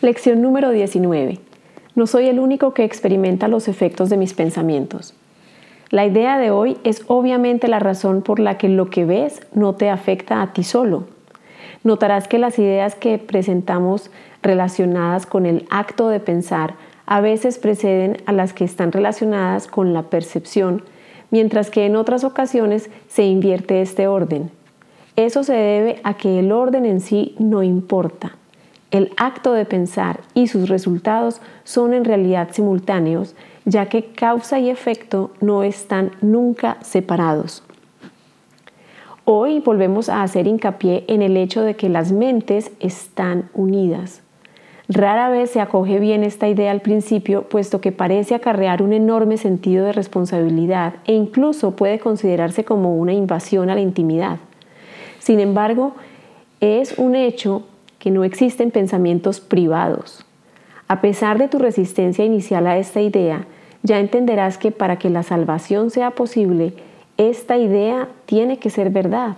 Lección número 19. No soy el único que experimenta los efectos de mis pensamientos. La idea de hoy es obviamente la razón por la que lo que ves no te afecta a ti solo. Notarás que las ideas que presentamos relacionadas con el acto de pensar a veces preceden a las que están relacionadas con la percepción, mientras que en otras ocasiones se invierte este orden. Eso se debe a que el orden en sí no importa. El acto de pensar y sus resultados son en realidad simultáneos, ya que causa y efecto no están nunca separados. Hoy volvemos a hacer hincapié en el hecho de que las mentes están unidas. Rara vez se acoge bien esta idea al principio, puesto que parece acarrear un enorme sentido de responsabilidad e incluso puede considerarse como una invasión a la intimidad. Sin embargo, es un hecho que no existen pensamientos privados. A pesar de tu resistencia inicial a esta idea, ya entenderás que para que la salvación sea posible, esta idea tiene que ser verdad.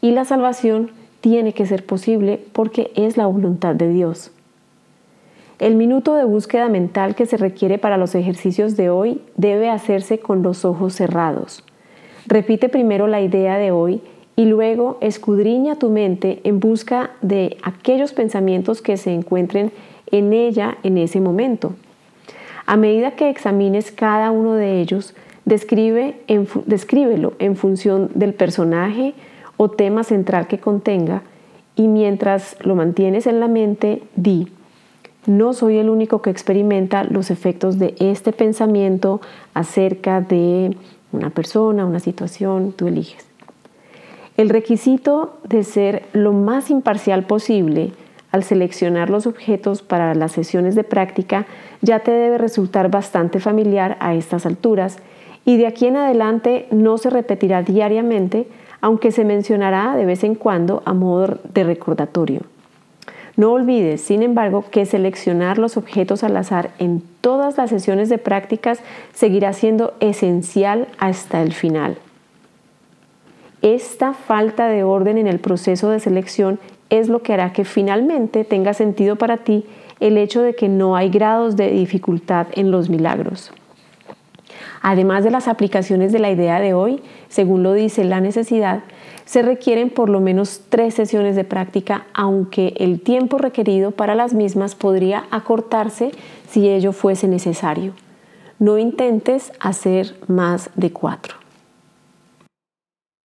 Y la salvación tiene que ser posible porque es la voluntad de Dios. El minuto de búsqueda mental que se requiere para los ejercicios de hoy debe hacerse con los ojos cerrados. Repite primero la idea de hoy y luego escudriña tu mente en busca de aquellos pensamientos que se encuentren en ella en ese momento. A medida que examines cada uno de ellos, describe descríbelo en función del personaje o tema central que contenga y mientras lo mantienes en la mente, di, no soy el único que experimenta los efectos de este pensamiento acerca de una persona, una situación, tú eliges. El requisito de ser lo más imparcial posible al seleccionar los objetos para las sesiones de práctica ya te debe resultar bastante familiar a estas alturas y de aquí en adelante no se repetirá diariamente, aunque se mencionará de vez en cuando a modo de recordatorio. No olvides, sin embargo, que seleccionar los objetos al azar en todas las sesiones de prácticas seguirá siendo esencial hasta el final. Esta falta de orden en el proceso de selección es lo que hará que finalmente tenga sentido para ti el hecho de que no hay grados de dificultad en los milagros. Además de las aplicaciones de la idea de hoy, según lo dice la necesidad, se requieren por lo menos tres sesiones de práctica, aunque el tiempo requerido para las mismas podría acortarse si ello fuese necesario. No intentes hacer más de cuatro.